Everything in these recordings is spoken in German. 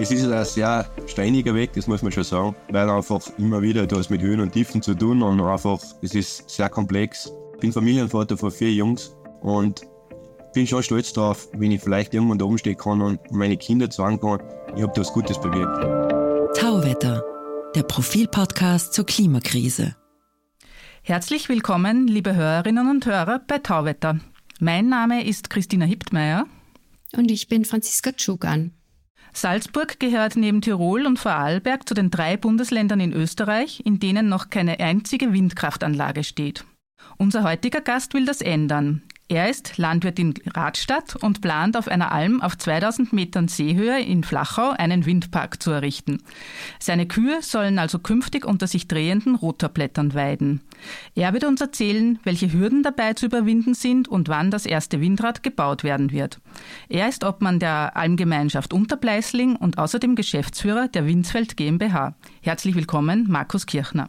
Es ist ein sehr steiniger Weg, das muss man schon sagen, weil einfach immer wieder du hast mit Höhen und Tiefen zu tun und einfach, es ist sehr komplex. Ich bin Familienvater von vier Jungs und bin schon stolz darauf, wenn ich vielleicht irgendwann da oben stehen kann und meine Kinder sagen kann, ich habe da was Gutes bewirkt. Tauwetter, der Profilpodcast zur Klimakrise. Herzlich willkommen, liebe Hörerinnen und Hörer bei Tauwetter. Mein Name ist Christina Hiptmeier. Und ich bin Franziska Tschugan. Salzburg gehört neben Tirol und Vorarlberg zu den drei Bundesländern in Österreich, in denen noch keine einzige Windkraftanlage steht. Unser heutiger Gast will das ändern. Er ist Landwirt in Radstadt und plant auf einer Alm auf 2000 Metern Seehöhe in Flachau einen Windpark zu errichten. Seine Kühe sollen also künftig unter sich drehenden Rotorblättern weiden. Er wird uns erzählen, welche Hürden dabei zu überwinden sind und wann das erste Windrad gebaut werden wird. Er ist Obmann der Almgemeinschaft Unterbleisling und außerdem Geschäftsführer der Windsfeld GmbH. Herzlich willkommen, Markus Kirchner.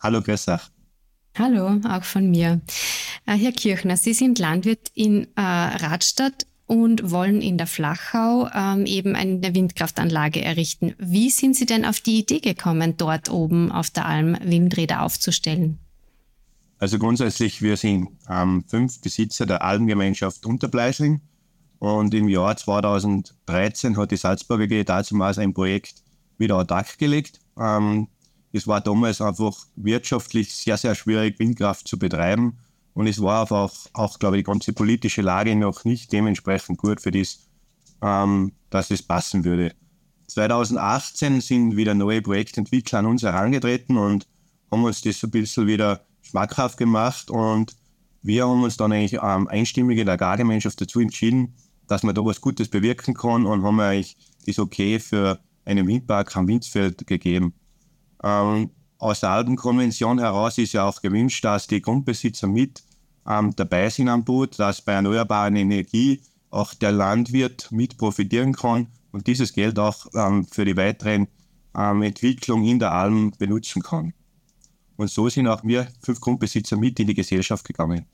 Hallo, grüß euch. Hallo, auch von mir. Äh, Herr Kirchner, Sie sind Landwirt in äh, Radstadt und wollen in der Flachau ähm, eben eine Windkraftanlage errichten. Wie sind Sie denn auf die Idee gekommen, dort oben auf der Alm Windräder aufzustellen? Also grundsätzlich, wir sind ähm, fünf Besitzer der Almgemeinschaft Unterbleisling und im Jahr 2013 hat die Salzburger AG damals ein Projekt wieder ad acta gelegt. Ähm, es war damals einfach wirtschaftlich sehr, sehr schwierig, Windkraft zu betreiben. Und es war einfach auch, glaube ich, die ganze politische Lage noch nicht dementsprechend gut für das, ähm, dass es passen würde. 2018 sind wieder neue Projektentwickler an uns herangetreten und haben uns das ein bisschen wieder schmackhaft gemacht. Und wir haben uns dann eigentlich ähm, einstimmig in der Agrargemeinschaft dazu entschieden, dass man da was Gutes bewirken kann und haben eigentlich das Okay für einen Windpark am Windsfeld gegeben. Ähm, aus der alten Konvention heraus ist ja auch gewünscht, dass die Grundbesitzer mit ähm, dabei sind am Boot, dass bei erneuerbaren Energie auch der Landwirt mit profitieren kann und dieses Geld auch ähm, für die weiteren ähm, Entwicklung in der Alm benutzen kann. Und so sind auch wir fünf Grundbesitzer mit in die Gesellschaft gegangen.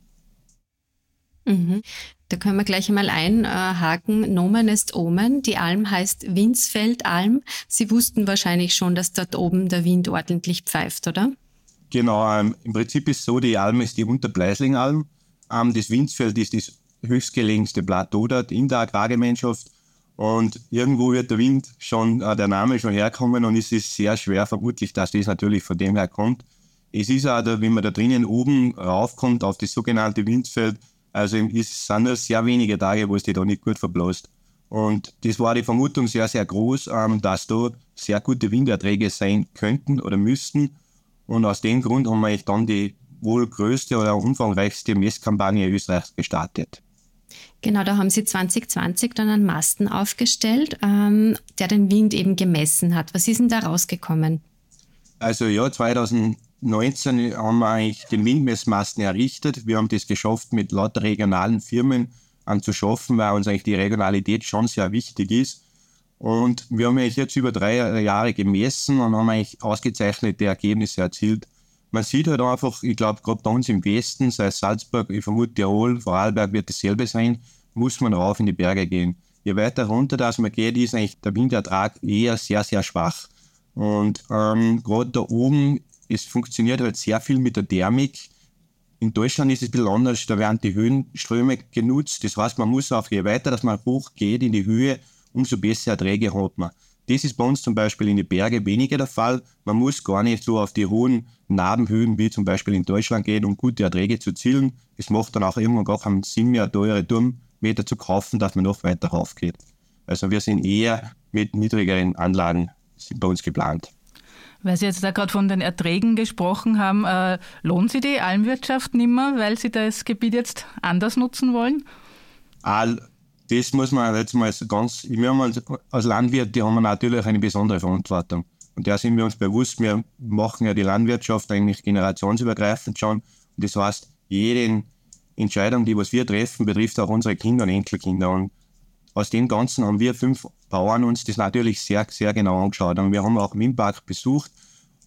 Mhm. Da können wir gleich einmal einhaken. Nomen ist Omen. Die Alm heißt Windsfeldalm. Sie wussten wahrscheinlich schon, dass dort oben der Wind ordentlich pfeift, oder? Genau, ähm, im Prinzip ist so, die Alm ist die Unterbleislingalm. Ähm, das Windsfeld ist das höchstgelegenste Plateau dort in der Agrargemeinschaft. Und irgendwo wird der Wind schon, äh, der Name schon herkommen und es ist sehr schwer vermutlich, dass das natürlich von dem her kommt. Es ist auch, wenn man da drinnen oben raufkommt auf das sogenannte Windfeld, also es sind nur sehr wenige Tage, wo es die da nicht gut verblasst. Und das war die Vermutung sehr, sehr groß, ähm, dass da sehr gute Winderträge sein könnten oder müssten. Und aus dem Grund haben wir dann die wohl größte oder umfangreichste Messkampagne Österreichs gestartet. Genau, da haben Sie 2020 dann einen Masten aufgestellt, ähm, der den Wind eben gemessen hat. Was ist denn da rausgekommen? Also ja, 2019 haben wir eigentlich den Windmessmasten errichtet. Wir haben das geschafft, mit lauter regionalen Firmen anzuschaffen, weil uns eigentlich die Regionalität schon sehr wichtig ist. Und wir haben eigentlich jetzt über drei Jahre gemessen und haben eigentlich ausgezeichnete Ergebnisse erzielt. Man sieht halt einfach, ich glaube, gerade bei uns im Westen, sei es Salzburg, ich vermute Tirol, Vorarlberg wird dasselbe sein, muss man rauf in die Berge gehen. Je weiter runter das man geht, ist eigentlich der Windertrag eher sehr, sehr schwach. Und ähm, gerade da oben, es funktioniert halt sehr viel mit der Thermik. In Deutschland ist es ein bisschen anders, da werden die Höhenströme genutzt. Das heißt, man muss auch, je weiter dass man hoch geht in die Höhe, umso besser Erträge hat man. Das ist bei uns zum Beispiel in den Bergen weniger der Fall. Man muss gar nicht so auf die hohen Narbenhöhen wie zum Beispiel in Deutschland gehen, um gute Erträge zu zielen. Es macht dann auch irgendwann gar keinen Sinn mehr, teure Turmmeter zu kaufen, dass man noch weiter rauf geht. Also wir sind eher mit niedrigeren Anlagen bei uns geplant. Weil Sie jetzt da gerade von den Erträgen gesprochen haben, äh, lohnt sich die Almwirtschaft nicht mehr, weil Sie das Gebiet jetzt anders nutzen wollen? Das muss man jetzt mal ganz, wir haben als, als Landwirt, die haben natürlich eine besondere Verantwortung. Und da sind wir uns bewusst, wir machen ja die Landwirtschaft eigentlich generationsübergreifend schon. Und das heißt, jede Entscheidung, die was wir treffen, betrifft auch unsere Kinder und Enkelkinder. Und aus dem Ganzen haben wir fünf Bauern uns das natürlich sehr, sehr genau angeschaut. Und wir haben auch Windpark besucht.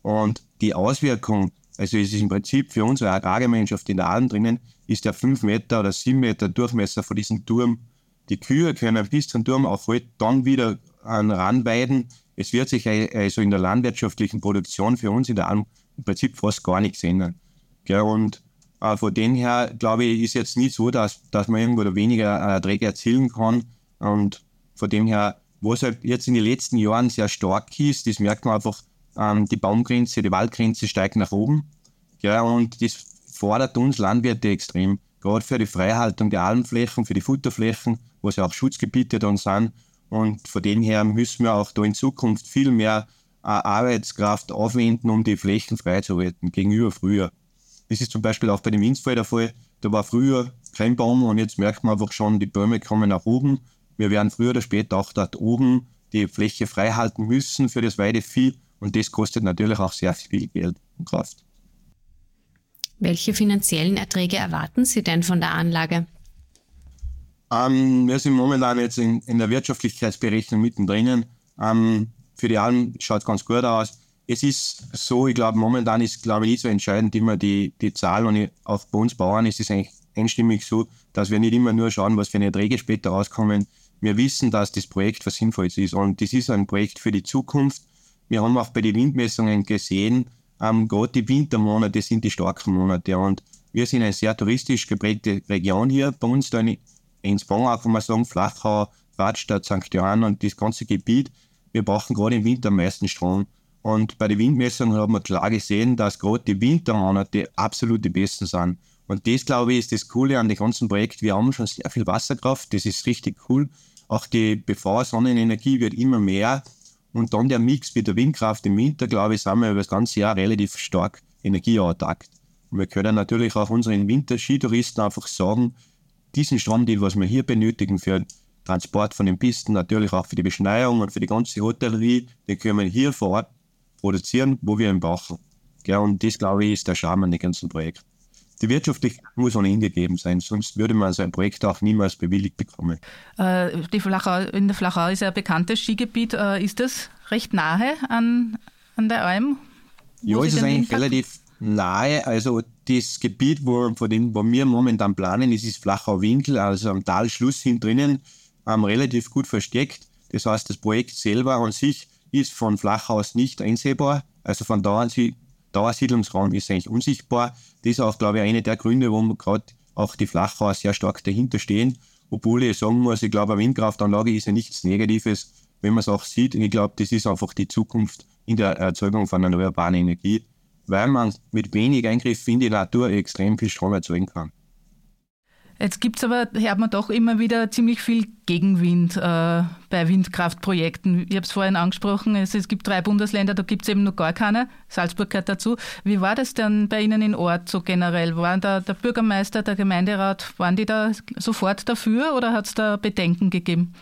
Und die Auswirkung, also es ist im Prinzip für unsere Agrargemeinschaft in der Alm drinnen, ist der fünf Meter oder sieben Meter Durchmesser von diesem Turm die Kühe können bis zum Turm auch halt dann wieder an Randweiden. Es wird sich also in der landwirtschaftlichen Produktion für uns in der Alm im Prinzip fast gar nichts ändern. Gell? Und äh, von dem her, glaube ich, ist jetzt nicht so, dass, dass man irgendwo weniger Erträge erzielen kann. Und von dem her, was halt jetzt in den letzten Jahren sehr stark ist, das merkt man einfach, ähm, die Baumgrenze, die Waldgrenze steigt nach oben. Gell? Und das fordert uns Landwirte extrem. Gerade für die Freihaltung der Almflächen, für die Futterflächen, wo ja auch Schutzgebiete dann sind. Und von dem her müssen wir auch da in Zukunft viel mehr äh, Arbeitskraft aufwenden, um die Flächen freizuhalten, gegenüber früher. Das ist zum Beispiel auch bei dem Winzfall der Fall. Da war früher kein Baum und jetzt merkt man einfach schon, die Bäume kommen nach oben. Wir werden früher oder später auch dort oben die Fläche frei halten müssen für das Weidevieh und das kostet natürlich auch sehr viel Geld und Kraft. Welche finanziellen Erträge erwarten Sie denn von der Anlage? Ähm, wir sind momentan jetzt in, in der Wirtschaftlichkeitsberechnung mittendrin. Ähm, für die Alm schaut es ganz gut aus. Es ist so, ich glaube, momentan ist, glaube ich, nicht so entscheidend immer die, die Zahl und auch bei uns Bauern ist es eigentlich einstimmig so, dass wir nicht immer nur schauen, was für eine Erträge später rauskommen. Wir wissen, dass das Projekt was Sinnvolles ist und das ist ein Projekt für die Zukunft. Wir haben auch bei den Windmessungen gesehen, ähm, gerade die Wintermonate sind die starken Monate und wir sind eine sehr touristisch geprägte Region hier bei uns da in, in Spongach, wo man sagen, Flachau, Radstadt, St. Johann und das ganze Gebiet. Wir brauchen gerade im Winter am meisten Strom. Und bei den Windmessungen haben wir klar gesehen, dass gerade die Wintermonate absolut die besten sind. Und das, glaube ich, ist das Coole an dem ganzen Projekt. Wir haben schon sehr viel Wasserkraft, das ist richtig cool. Auch die BV-Sonnenenergie wird immer mehr. Und dann der Mix mit der Windkraft im Winter, glaube ich, sind wir über das ganze Jahr relativ stark energieautark. Und wir können natürlich auch unseren Winterskitouristen einfach sagen, diesen Strom, den was wir hier benötigen für den Transport von den Pisten, natürlich auch für die Beschneiung und für die ganze Hotellerie, den können wir hier vor Ort produzieren, wo wir ihn brauchen. Ja, und das, glaube ich, ist der Charme an dem ganzen Projekt. Die Wirtschaftlichkeit muss ohnehin gegeben sein, sonst würde man so ein Projekt auch niemals bewilligt bekommen. Äh, die Flachau, in der Flachau ist ja ein bekanntes Skigebiet. Äh, ist das recht nahe an, an der Alm? Ja, es ist eigentlich relativ nahe. Also das Gebiet, wo, von dem, wo wir momentan planen, ist das Flachau-Winkel, also am Talschluss hin drinnen, ähm, relativ gut versteckt. Das heißt, das Projekt selber an sich ist von Flachau aus nicht einsehbar. Also von da Dauersiedlungsraum ist eigentlich unsichtbar. Das ist auch, glaube ich, einer der Gründe, warum gerade auch die Flachauer sehr stark dahinter stehen. Obwohl ich sagen muss, ich glaube, eine Windkraftanlage ist ja nichts Negatives, wenn man es auch sieht. Und ich glaube, das ist einfach die Zukunft in der Erzeugung von erneuerbarer Energie, weil man mit wenig Eingriff in die Natur extrem viel Strom erzeugen kann. Jetzt gibt es aber, hört man doch immer wieder ziemlich viel Gegenwind äh, bei Windkraftprojekten. Ich habe es vorhin angesprochen, es, es, gibt drei Bundesländer, da gibt es eben noch gar keine. Salzburg gehört dazu. Wie war das denn bei Ihnen in Ort so generell? Waren da der Bürgermeister, der Gemeinderat, waren die da sofort dafür oder hat es da Bedenken gegeben?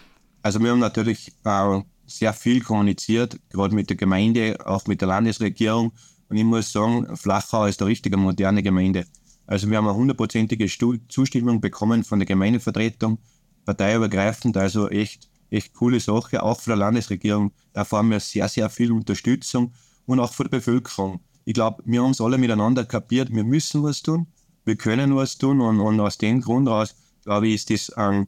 Also wir haben natürlich äh, sehr viel kommuniziert, gerade mit der Gemeinde, auch mit der Landesregierung. Und ich muss sagen, Flachau ist eine richtige moderne Gemeinde. Also wir haben eine hundertprozentige Zustimmung bekommen von der Gemeindevertretung, parteiübergreifend, also echt, echt coole Sache, auch von der Landesregierung. Da erfahren wir sehr, sehr viel Unterstützung und auch von der Bevölkerung. Ich glaube, wir haben es alle miteinander kapiert, wir müssen was tun, wir können was tun und, und aus dem Grund raus, glaube ich, ist das ein,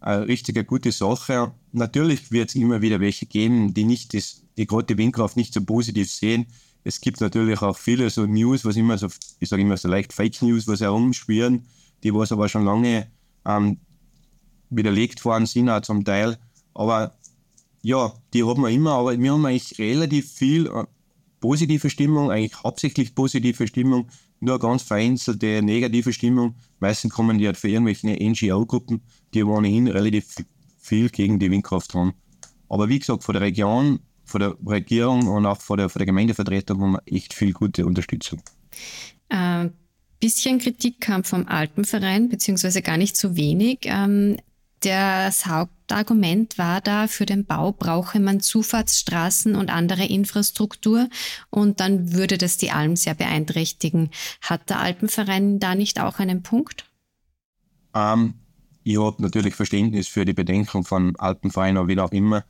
eine richtig gute Sache. Natürlich wird es immer wieder welche geben, die nicht das, die gerade die Windkraft nicht so positiv sehen es gibt natürlich auch viele so News, was immer so, ich sage immer so leicht Fake News, was herumschwirren, die was aber schon lange ähm, widerlegt worden sind, auch zum Teil. Aber ja, die haben wir immer, aber wir haben eigentlich relativ viel äh, positive Stimmung, eigentlich hauptsächlich positive Stimmung, nur ganz vereinzelte negative Stimmung. Meistens kommen die halt für irgendwelche NGO-Gruppen, die ohnehin relativ viel gegen die Windkraft haben. Aber wie gesagt, von der Region von der Regierung und auch von der, von der Gemeindevertretung haben wir echt viel gute Unterstützung. Ein äh, bisschen Kritik kam vom Alpenverein, beziehungsweise gar nicht so wenig. Ähm, das Hauptargument war da, für den Bau brauche man Zufahrtsstraßen und andere Infrastruktur und dann würde das die Alm sehr beeinträchtigen. Hat der Alpenverein da nicht auch einen Punkt? Ähm, ich habe natürlich Verständnis für die Bedenken von Alpenverein oder wie auch immer.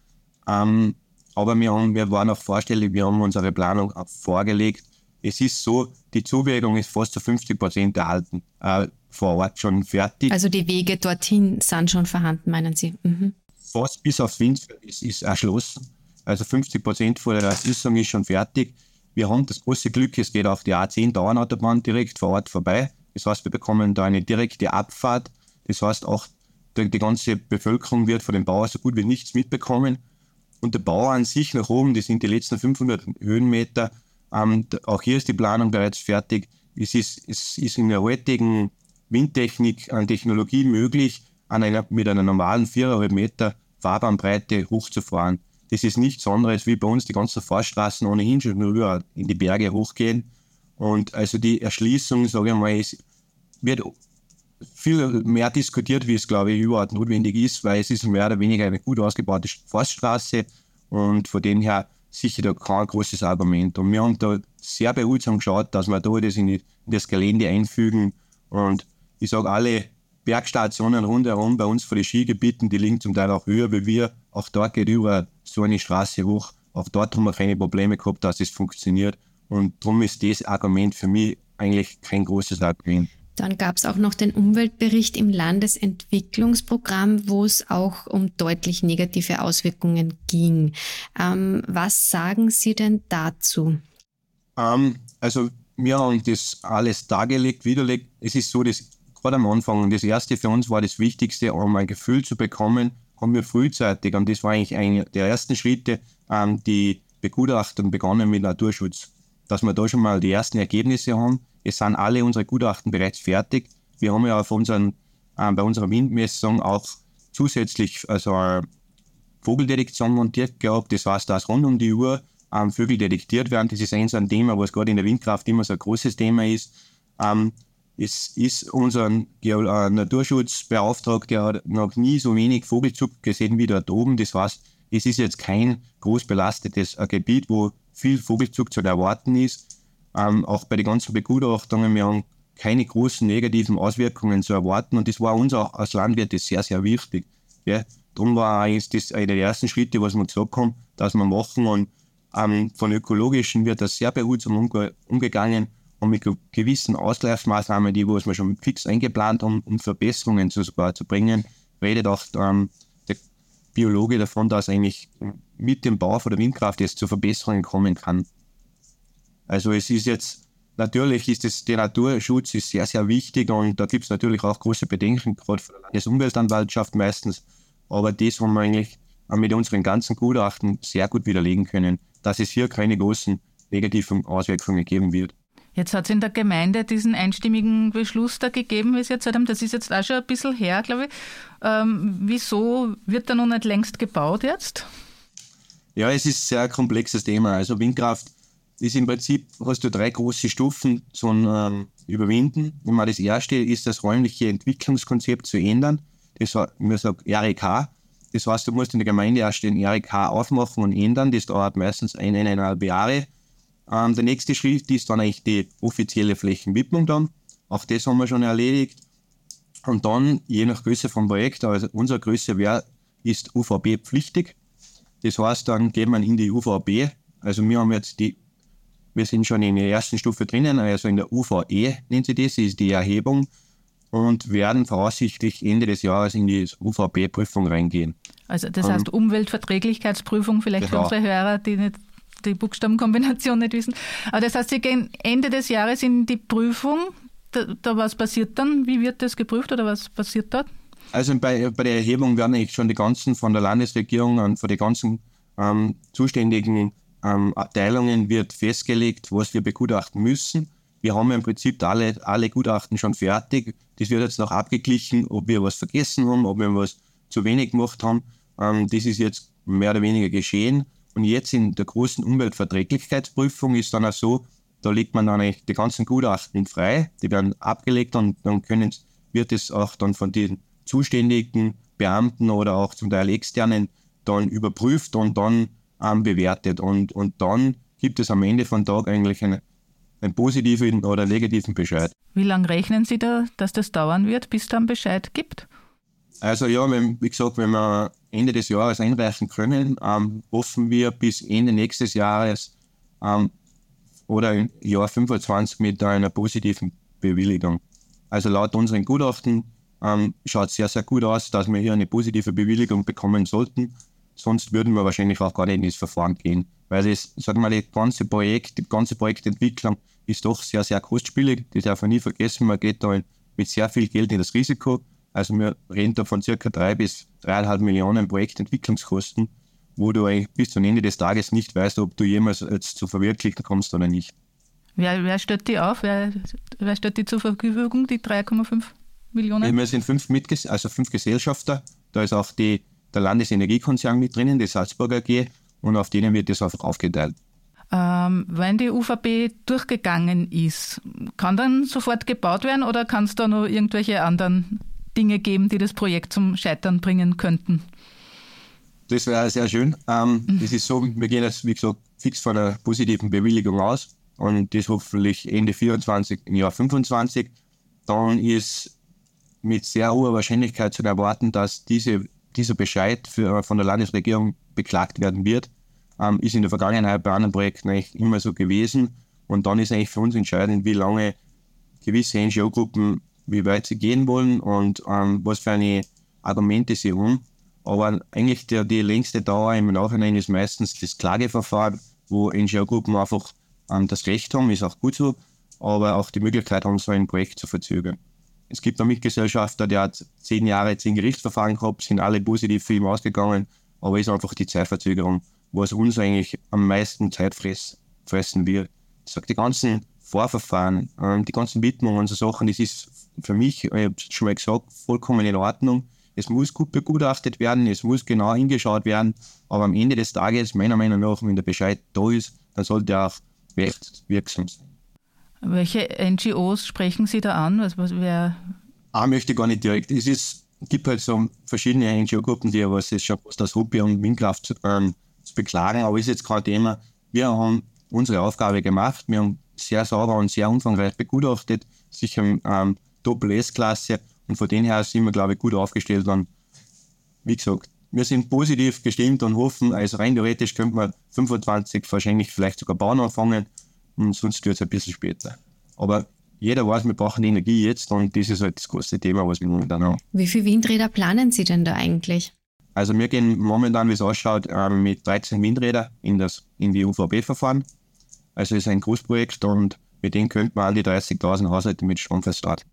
Ähm, aber wir, haben, wir waren auch vorstellig, wir haben unsere Planung vorgelegt. Es ist so, die Zuwägung ist fast zu 50 Prozent der Alten äh, vor Ort schon fertig. Also die Wege dorthin sind schon vorhanden, meinen Sie? Mhm. fast bis aufs Windfeld ist, ist erschlossen. Also 50 Prozent von der Erschließung ist schon fertig. Wir haben das große Glück, es geht auf die A10 Dauernautobahn direkt vor Ort vorbei. Das heißt, wir bekommen da eine direkte Abfahrt. Das heißt, auch die, die ganze Bevölkerung wird von den Bauern so gut wie nichts mitbekommen. Und der Bau an sich nach oben, das sind die letzten 500 Höhenmeter. Ähm, auch hier ist die Planung bereits fertig. Es ist, es ist in der heutigen Windtechnik an Technologie möglich, an einer, mit einer normalen 4,5 Meter Fahrbahnbreite hochzufahren. Das ist nichts anderes wie bei uns die ganzen Fahrstraßen ohnehin schon nur in die Berge hochgehen. Und also die Erschließung, sage ich mal, ist, wird viel mehr diskutiert, wie es, glaube ich, überhaupt notwendig ist, weil es ist mehr oder weniger eine gut ausgebaute Forststraße und von dem her sicher da kein großes Argument. Und wir haben da sehr behutsam geschaut, dass wir da das in, das Gelände einfügen. Und ich sage, alle Bergstationen rundherum bei uns vor den Skigebieten, die liegen zum Teil auch höher wie wir. Auch dort geht über so eine Straße hoch. Auch dort haben wir keine Probleme gehabt, dass es funktioniert. Und darum ist das Argument für mich eigentlich kein großes Argument. Dann gab es auch noch den Umweltbericht im Landesentwicklungsprogramm, wo es auch um deutlich negative Auswirkungen ging. Ähm, was sagen Sie denn dazu? Ähm, also wir haben das alles dargelegt, widerlegt. Es ist so, dass gerade am Anfang, das erste für uns war das Wichtigste, um ein Gefühl zu bekommen, haben wir frühzeitig, und das war eigentlich einer der ersten Schritte, ähm, die Begutachtung begonnen mit Naturschutz. Dass wir da schon mal die ersten Ergebnisse haben. Es sind alle unsere Gutachten bereits fertig. Wir haben ja auf unseren, äh, bei unserer Windmessung auch zusätzlich also eine Vogeldetektion montiert gehabt. Das heißt, dass rund um die Uhr ähm, Vögel detektiert werden. Das ist ein, so ein Thema, was gerade in der Windkraft immer so ein großes Thema ist. Ähm, es ist unser äh, Naturschutzbeauftragter, der hat noch nie so wenig Vogelzug gesehen wie dort oben. Das heißt, es ist jetzt kein groß belastetes äh, Gebiet, wo viel Vogelzug zu erwarten ist. Ähm, auch bei den ganzen Begutachtungen, wir haben keine großen negativen Auswirkungen zu erwarten und das war uns auch als Landwirte sehr, sehr wichtig. Ja. Darum war eigentlich das einer der ersten Schritte, was wir gesagt haben, dass wir machen und ähm, von ökologischen wird das sehr behutsam umge umgegangen und mit gewissen Ausgleichsmaßnahmen, die was wir schon fix eingeplant haben, um Verbesserungen zu, sogar zu bringen, redet auch ähm, Biologe davon, dass eigentlich mit dem Bau von der Windkraft jetzt zu Verbesserungen kommen kann. Also es ist jetzt, natürlich ist es, der Naturschutz ist sehr, sehr wichtig und da gibt es natürlich auch große Bedenken, gerade von der Landesumweltanwaltschaft meistens, aber das haben wir eigentlich mit unseren ganzen Gutachten sehr gut widerlegen können, dass es hier keine großen negativen Auswirkungen geben wird. Jetzt hat es in der Gemeinde diesen einstimmigen Beschluss da gegeben, wie Sie jetzt haben. Das ist jetzt auch schon ein bisschen her, glaube ich. Ähm, wieso wird da noch nicht längst gebaut jetzt? Ja, es ist ein sehr komplexes Thema. Also Windkraft ist im Prinzip, hast du drei große Stufen zu ähm, überwinden. Und das erste ist das räumliche Entwicklungskonzept zu ändern. Das war, man sagt REK. Das heißt, du musst in der Gemeinde erst den REK aufmachen und ändern. Das dauert meistens eineinhalb Jahre. Ähm, der nächste Schritt ist dann eigentlich die offizielle Flächenwidmung dann. Auch das haben wir schon erledigt. Und dann, je nach Größe vom Projekt, also unsere Größe wär, ist UVB-pflichtig. Das heißt, dann geht man in die UVB. Also wir haben jetzt die, wir sind schon in der ersten Stufe drinnen, also in der UVE nennt sie das, ist die Erhebung und werden voraussichtlich Ende des Jahres in die UVB-Prüfung reingehen. Also das heißt Umweltverträglichkeitsprüfung vielleicht genau. für unsere Hörer, die nicht die Buchstabenkombination nicht wissen. Aber das heißt, Sie gehen Ende des Jahres in die Prüfung. Da, da was passiert dann? Wie wird das geprüft oder was passiert dort? Also bei, bei der Erhebung werden eigentlich schon die ganzen von der Landesregierung und von den ganzen ähm, zuständigen ähm, Abteilungen wird festgelegt, was wir begutachten müssen. Wir haben im Prinzip alle, alle Gutachten schon fertig. Das wird jetzt noch abgeglichen, ob wir was vergessen haben, ob wir was zu wenig gemacht haben. Ähm, das ist jetzt mehr oder weniger geschehen. Und jetzt in der großen Umweltverträglichkeitsprüfung ist dann auch so, da legt man dann eigentlich die ganzen Gutachten frei, die werden abgelegt und dann können, wird es auch dann von den zuständigen Beamten oder auch zum Teil externen dann überprüft und dann ähm, bewertet. Und, und dann gibt es am Ende von Tag eigentlich einen, einen positiven oder negativen Bescheid. Wie lange rechnen Sie da, dass das dauern wird, bis es dann Bescheid gibt? Also ja, wenn, wie gesagt, wenn wir Ende des Jahres einreichen können, ähm, hoffen wir bis Ende nächstes Jahres ähm, oder im Jahr 25 mit einer positiven Bewilligung. Also laut unseren Gutachten ähm, schaut sehr, sehr gut aus, dass wir hier eine positive Bewilligung bekommen sollten. Sonst würden wir wahrscheinlich auch gar nicht in das Verfahren gehen. Weil das, sagen wir mal, das ganze Projekt, die ganze Projektentwicklung ist doch sehr, sehr kostspielig. Das darf man nie vergessen. Man geht da mit sehr viel Geld in das Risiko. Also wir reden da von circa drei bis dreieinhalb Millionen Projektentwicklungskosten, wo du eigentlich bis zum Ende des Tages nicht weißt, ob du jemals jetzt zu verwirklichen kommst oder nicht. Wer, wer stellt die auf? Wer, wer stellt die zur Verfügung, die 3,5 Millionen? Wir sind fünf, Mitges also fünf Gesellschafter. Da ist auch die, der Landesenergiekonzern mit drinnen, die Salzburger AG, und auf denen wird das einfach aufgeteilt. Ähm, wenn die UVP durchgegangen ist, kann dann sofort gebaut werden oder kann es da noch irgendwelche anderen Dinge geben, die das Projekt zum Scheitern bringen könnten? Das wäre sehr schön. Ähm, mhm. Das ist so, wir gehen jetzt, wie gesagt, fix von einer positiven Bewilligung aus und das hoffentlich Ende 24, im Jahr 25, dann ist mit sehr hoher Wahrscheinlichkeit zu erwarten, dass diese, dieser Bescheid für, von der Landesregierung beklagt werden wird. Ähm, ist in der Vergangenheit bei anderen Projekten eigentlich immer so gewesen. Und dann ist eigentlich für uns entscheidend, wie lange gewisse NGO-Gruppen, wie weit sie gehen wollen und ähm, was für eine Argumente sie haben. Aber eigentlich der, die längste Dauer im Nachhinein ist meistens das Klageverfahren, wo NGO-Gruppen einfach ähm, das Recht haben, ist auch gut so, aber auch die Möglichkeit haben, so ein Projekt zu verzögern. Es gibt einen Mitgesellschafter, der hat zehn Jahre zehn Gerichtsverfahren gehabt, sind alle positiv für ihn ausgegangen, aber ist einfach die Zeitverzögerung, was uns eigentlich am meisten Zeit fressen wird. Ich sage, die ganzen Vorverfahren, ähm, die ganzen Widmungen und so Sachen, das ist für mich, ich habe es schon mal gesagt, vollkommen in Ordnung. Es muss gut begutachtet werden, es muss genau hingeschaut werden, aber am Ende des Tages, meiner Meinung nach, wenn der Bescheid da ist, dann sollte er auch wirksam sein. Welche NGOs sprechen Sie da an? Was, was, wer ah, möchte gar nicht direkt. Es ist, gibt halt so verschiedene NGO-Gruppen, die was es schon fast das Hobby und Windkraft zu, ähm, zu beklagen, aber ist jetzt kein Thema. Wir haben unsere Aufgabe gemacht. Wir haben sehr sauber und sehr umfangreich begutachtet, sicher ähm, Doppel-S-Klasse und von dem her sind wir, glaube ich, gut aufgestellt. Und wie gesagt, wir sind positiv gestimmt und hoffen, also rein theoretisch könnte man 25 wahrscheinlich vielleicht sogar bauen anfangen und sonst wird es ein bisschen später. Aber jeder weiß, wir brauchen die Energie jetzt und das ist halt das große Thema, was wir momentan haben. Wie viele Windräder planen Sie denn da eigentlich? Also wir gehen momentan, wie es ausschaut, ähm, mit 13 Windrädern in, das, in die UVB-Verfahren. Also es ist ein Großprojekt und mit dem könnte man an die 30.000 Haushalte mit Strom verstarten.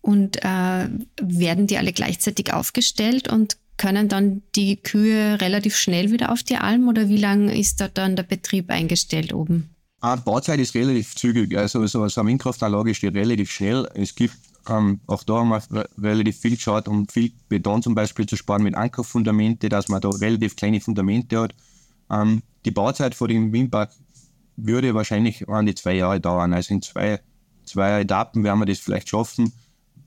Und äh, werden die alle gleichzeitig aufgestellt und können dann die Kühe relativ schnell wieder auf die Alm oder wie lange ist da dann der Betrieb eingestellt oben? Ah, die Bauzeit ist relativ zügig. Also so eine Windkraftanlage steht relativ schnell. Es gibt ähm, auch da haben wir relativ viel geschaut, um viel Beton zum Beispiel zu sparen mit Ankerfundamente, dass man da relativ kleine Fundamente hat. Ähm, die Bauzeit vor dem Windpark würde wahrscheinlich an die zwei Jahre dauern. Also in zwei, zwei Etappen werden wir das vielleicht schaffen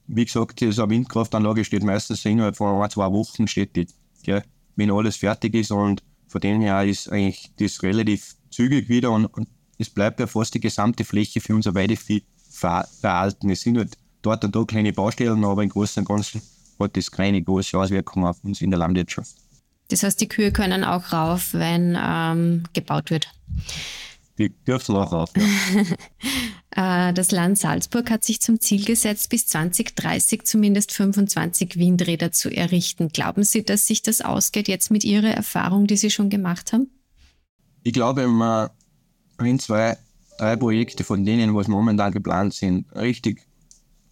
wie gesagt, eine Windkraftanlage steht meistens innerhalb von ein, zwei Wochen steht die, gell, wenn alles fertig ist und von dem her ist eigentlich das relativ zügig wieder und, und es bleibt ja fast die gesamte Fläche für unser Weidevieh verhalten. Es sind halt dort und da kleine Baustellen, aber im Großen und Ganzen hat das keine große Auswirkung auf uns in der Landwirtschaft. Das heißt, die Kühe können auch rauf, wenn ähm, gebaut wird. Die dürfen auch rauf. Ja. Äh, das Land Salzburg hat sich zum Ziel gesetzt, bis 2030 zumindest 25 Windräder zu errichten. Glauben Sie, dass sich das ausgeht jetzt mit Ihrer Erfahrung, die Sie schon gemacht haben? Ich glaube, wenn man ein, zwei, drei Projekte von denen, was momentan geplant sind, richtig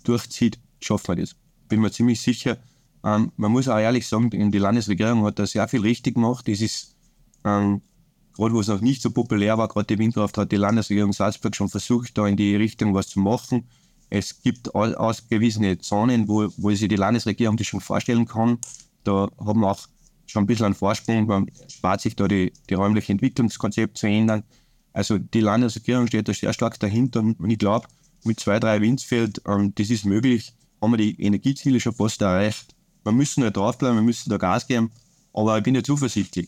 durchzieht, schaffen wir das. Bin mir ziemlich sicher. Ähm, man muss auch ehrlich sagen, die Landesregierung hat da sehr viel richtig gemacht. Es ist ähm, gerade wo es noch nicht so populär war, gerade die Windkraft, hat die Landesregierung Salzburg schon versucht, da in die Richtung was zu machen. Es gibt ausgewiesene Zonen, wo, wo sich die Landesregierung das schon vorstellen kann. Da haben wir auch schon ein bisschen einen Vorsprung. Man spart sich da die, die räumliche Entwicklungskonzept zu ändern. Also die Landesregierung steht da sehr stark dahinter und ich glaube, mit zwei, drei Windsfeld, ähm, das ist möglich, haben wir die Energieziele schon fast erreicht. Wir müssen da draufbleiben, wir müssen da Gas geben, aber ich bin ja zuversichtlich.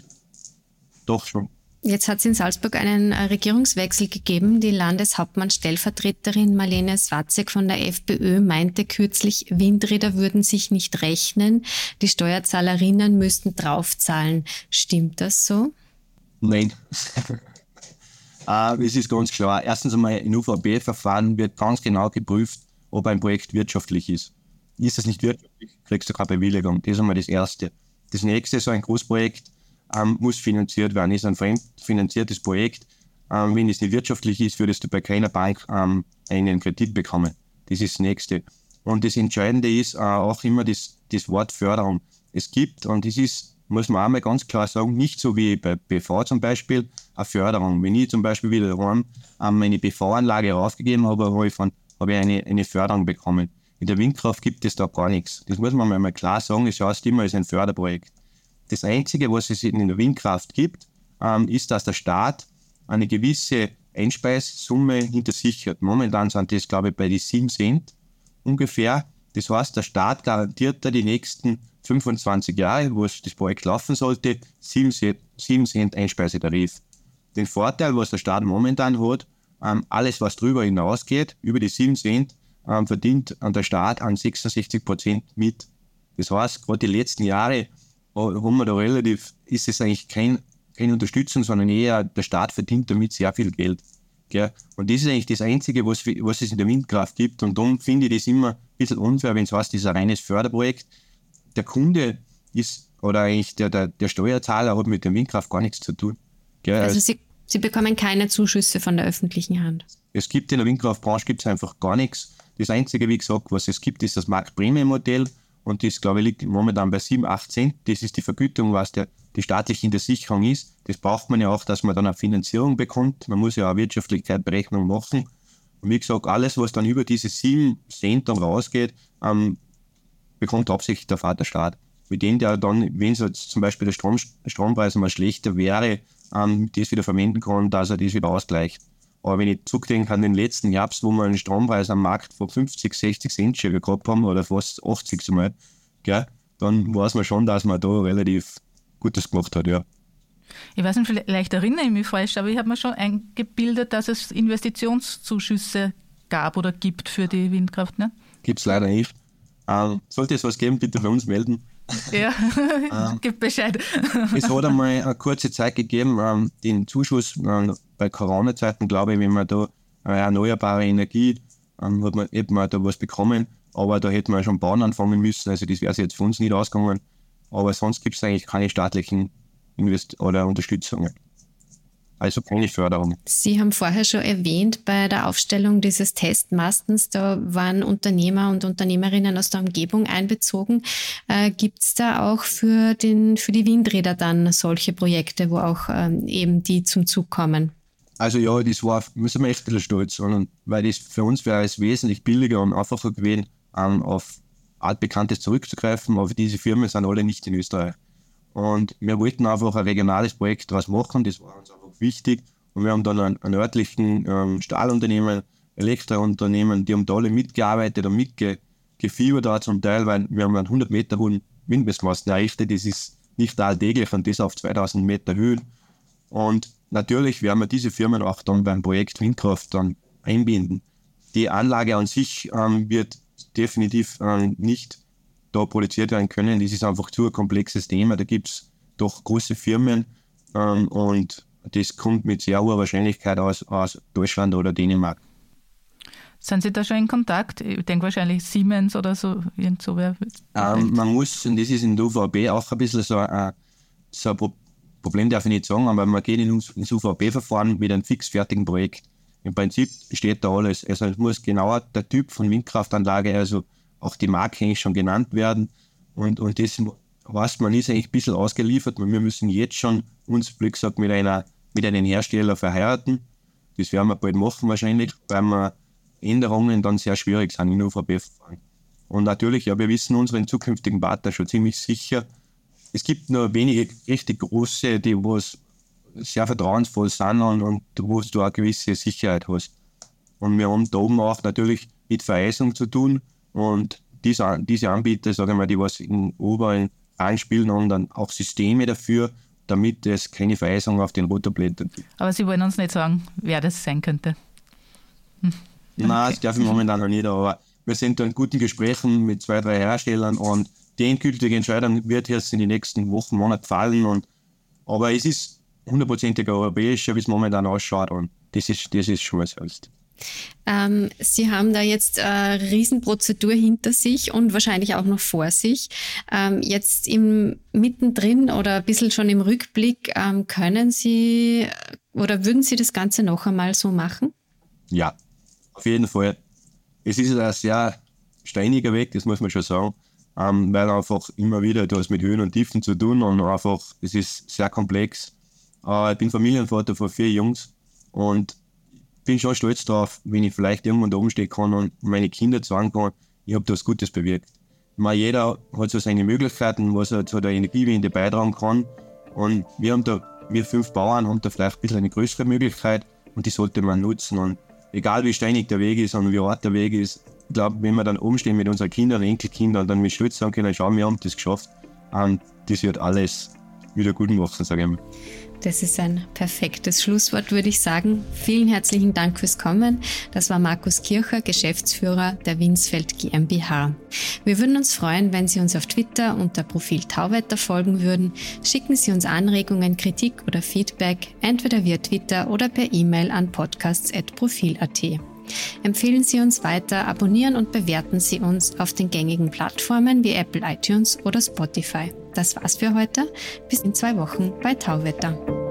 Doch schon. Jetzt hat es in Salzburg einen äh, Regierungswechsel gegeben. Die Landeshauptmann-Stellvertreterin Marlene Swatzek von der FPÖ meinte kürzlich, Windräder würden sich nicht rechnen. Die Steuerzahlerinnen müssten draufzahlen. Stimmt das so? Nein. uh, es ist ganz klar. Erstens einmal, in UVB-Verfahren wird ganz genau geprüft, ob ein Projekt wirtschaftlich ist. ist es nicht wirtschaftlich, kriegst du keine Bewilligung. Das ist einmal das Erste. Das nächste, so ein Großprojekt, ähm, muss finanziert werden. Ist ein fremdfinanziertes Projekt. Ähm, wenn es nicht wirtschaftlich ist, würdest du bei keiner Bank ähm, einen Kredit bekommen. Das ist das Nächste. Und das Entscheidende ist äh, auch immer das, das Wort Förderung. Es gibt, und das ist, muss man einmal ganz klar sagen, nicht so wie bei BV zum Beispiel, eine Förderung. Wenn ich zum Beispiel wieder daheim ähm, meine BV-Anlage aufgegeben habe, habe ich, von, habe ich eine, eine Förderung bekommen. In der Windkraft gibt es da gar nichts. Das muss man mal klar sagen. Es heißt immer, es ist ein Förderprojekt. Das Einzige, was es in der Windkraft gibt, ähm, ist, dass der Staat eine gewisse Einspeissumme hintersichert. Momentan sind das, glaube ich, bei die 7 Cent ungefähr. Das heißt, der Staat garantiert da die nächsten 25 Jahre, wo das Projekt laufen sollte, 7 Cent Einspeisetarif. Den Vorteil, was der Staat momentan hat, ähm, alles, was drüber hinausgeht, über die 7 Cent, ähm, verdient der Staat an 66 Prozent mit. Das heißt, gerade die letzten Jahre haben wir da relativ, ist es eigentlich kein, keine Unterstützung, sondern eher der Staat verdient damit sehr viel Geld. Gell? Und das ist eigentlich das Einzige, was, was es in der Windkraft gibt. Und darum finde ich das immer ein bisschen unfair, wenn es heißt, das ist ein reines Förderprojekt. Der Kunde ist, oder eigentlich der, der, der Steuerzahler hat mit der Windkraft gar nichts zu tun. Gell? Also Sie, Sie bekommen keine Zuschüsse von der öffentlichen Hand? Es gibt in der Windkraftbranche gibt's einfach gar nichts. Das Einzige, wie gesagt, was es gibt, ist das Marktprämienmodell. Und das, glaube ich, liegt momentan bei 7, 8 Cent. Das ist die Vergütung, was der, die staatliche Hintersicherung ist. Das braucht man ja auch, dass man dann eine Finanzierung bekommt. Man muss ja auch Wirtschaftlichkeitsberechnung machen. Und wie gesagt, alles, was dann über diese 7 Cent dann rausgeht, ähm, bekommt hauptsächlich der Vaterstaat. Mit dem der dann, wenn so zum Beispiel der Strom, Strompreis mal schlechter wäre, ähm, das wieder verwenden kann, dass er das wieder ausgleicht. Aber wenn ich zurückdenke an den letzten Herbst, wo wir einen Strompreis am Markt von 50, 60 Cent schon gehabt haben, oder fast 80 zumal, gell, dann weiß man schon, dass man da relativ Gutes gemacht hat, ja. Ich weiß nicht, vielleicht erinnere ich mich falsch, aber ich habe mir schon eingebildet, dass es Investitionszuschüsse gab oder gibt für die Windkraft. Ne? Gibt es leider nicht. Ähm, sollte es was geben, bitte bei uns melden. Ja, ähm, gib Bescheid. es hat einmal eine kurze Zeit gegeben, ähm, den Zuschuss ähm, bei Corona-Zeiten, glaube ich, wenn man da äh, erneuerbare Energie, ähm, hat man, hätte man da was bekommen, aber da hätte man schon bauen anfangen müssen, also das wäre jetzt für uns nicht ausgegangen. Aber sonst gibt es eigentlich keine staatlichen Invest oder Unterstützungen also keine Förderung. Sie haben vorher schon erwähnt, bei der Aufstellung dieses Testmastens, da waren Unternehmer und Unternehmerinnen aus der Umgebung einbezogen. Äh, Gibt es da auch für, den, für die Windräder dann solche Projekte, wo auch ähm, eben die zum Zug kommen? Also ja, das war, müssen wir echt ein bisschen stolz sein, weil das für uns wäre es wesentlich billiger und einfacher gewesen, um, auf altbekanntes zurückzugreifen, aber diese Firmen sind alle nicht in Österreich. Und wir wollten einfach ein regionales Projekt daraus machen, das war uns einfach wichtig. Und wir haben dann einen, einen örtlichen ähm, Stahlunternehmen, Elektrounternehmen, die haben da alle mitgearbeitet und mitgefiebert da zum Teil, weil wir haben einen 100 Meter hohen Windmessmasten errichtet. Das ist nicht alltäglich und das auf 2000 Meter Höhe. Und natürlich werden wir diese Firmen auch dann beim Projekt Windkraft dann einbinden. Die Anlage an sich ähm, wird definitiv ähm, nicht da produziert werden können. Das ist einfach zu ein komplexes Thema. Da gibt es doch große Firmen ähm, und das kommt mit sehr hoher Wahrscheinlichkeit aus, aus Deutschland oder Dänemark. Sind Sie da schon in Kontakt? Ich denke wahrscheinlich Siemens oder so, irgend so wer. Ähm, man muss, und das ist in der UVB auch ein bisschen so ein, so ein Problem, darf ich nicht sagen, aber man geht ins UVB-Verfahren mit einem fix fertigen Projekt. Im Prinzip steht da alles. Also es muss genauer der Typ von Windkraftanlage, also auch die Marke eigentlich schon genannt werden. Und, und das heißt, man ist eigentlich ein bisschen ausgeliefert. Wir müssen jetzt schon uns, wie gesagt, mit, einer, mit einem Hersteller verheiraten. Das werden wir bald machen wahrscheinlich, weil wir Änderungen dann sehr schwierig sind in UVB-Verfahren. Und natürlich, ja, wir wissen unseren zukünftigen Partner schon ziemlich sicher. Es gibt nur wenige richtig große, die was sehr vertrauensvoll sind und, und wo du eine gewisse Sicherheit hast. Und wir haben da oben auch natürlich mit Vereisung zu tun. Und diese, diese Anbieter, sagen wir die was in oberen einspielen und dann auch Systeme dafür, damit es keine Vereisung auf den Rotorblättern gibt. Aber Sie wollen uns nicht sagen, wer das sein könnte? Hm. Nein, das darf ich momentan noch nicht, aber wir sind da in guten Gesprächen mit zwei, drei Herstellern und die endgültige Entscheidung wird jetzt in den nächsten Wochen, Monaten fallen. Und, aber es ist hundertprozentig europäischer, wie es momentan ausschaut und das ist, das ist schon was selbst. Ähm, Sie haben da jetzt eine Riesenprozedur hinter sich und wahrscheinlich auch noch vor sich. Ähm, jetzt im mittendrin oder ein bisschen schon im Rückblick, ähm, können Sie oder würden Sie das Ganze noch einmal so machen? Ja, auf jeden Fall. Es ist ein sehr steiniger Weg, das muss man schon sagen, ähm, weil einfach immer wieder du hast mit Höhen und Tiefen zu tun und einfach, es ist sehr komplex. Äh, ich bin Familienvater von vier Jungs und bin schon stolz darauf, wenn ich vielleicht irgendwann da oben stehen kann und meine Kinder sagen kann, ich habe da was Gutes bewirkt. Meine, jeder hat so seine Möglichkeiten, was er zu der Energiewende beitragen kann. Und wir haben da, wir fünf Bauern haben da vielleicht ein bisschen eine größere Möglichkeit und die sollte man nutzen. Und egal wie steinig der Weg ist und wie hart der Weg ist, ich glaube, wenn wir dann umstehen mit unseren Kindern, Enkelkindern dann mit Stolz sagen können, schau, wir haben das geschafft, und das wird alles wieder gut machen, sage ich mal. Das ist ein perfektes Schlusswort, würde ich sagen. Vielen herzlichen Dank fürs Kommen. Das war Markus Kircher, Geschäftsführer der Winsfeld GmbH. Wir würden uns freuen, wenn Sie uns auf Twitter unter Profil Tauwetter folgen würden. Schicken Sie uns Anregungen, Kritik oder Feedback, entweder via Twitter oder per E-Mail an podcasts.profil.at. Empfehlen Sie uns weiter, abonnieren und bewerten Sie uns auf den gängigen Plattformen wie Apple iTunes oder Spotify. Das war's für heute. Bis in zwei Wochen bei Tauwetter.